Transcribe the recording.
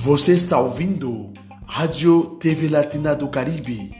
Você está ouvindo Rádio TV Latina do Caribe,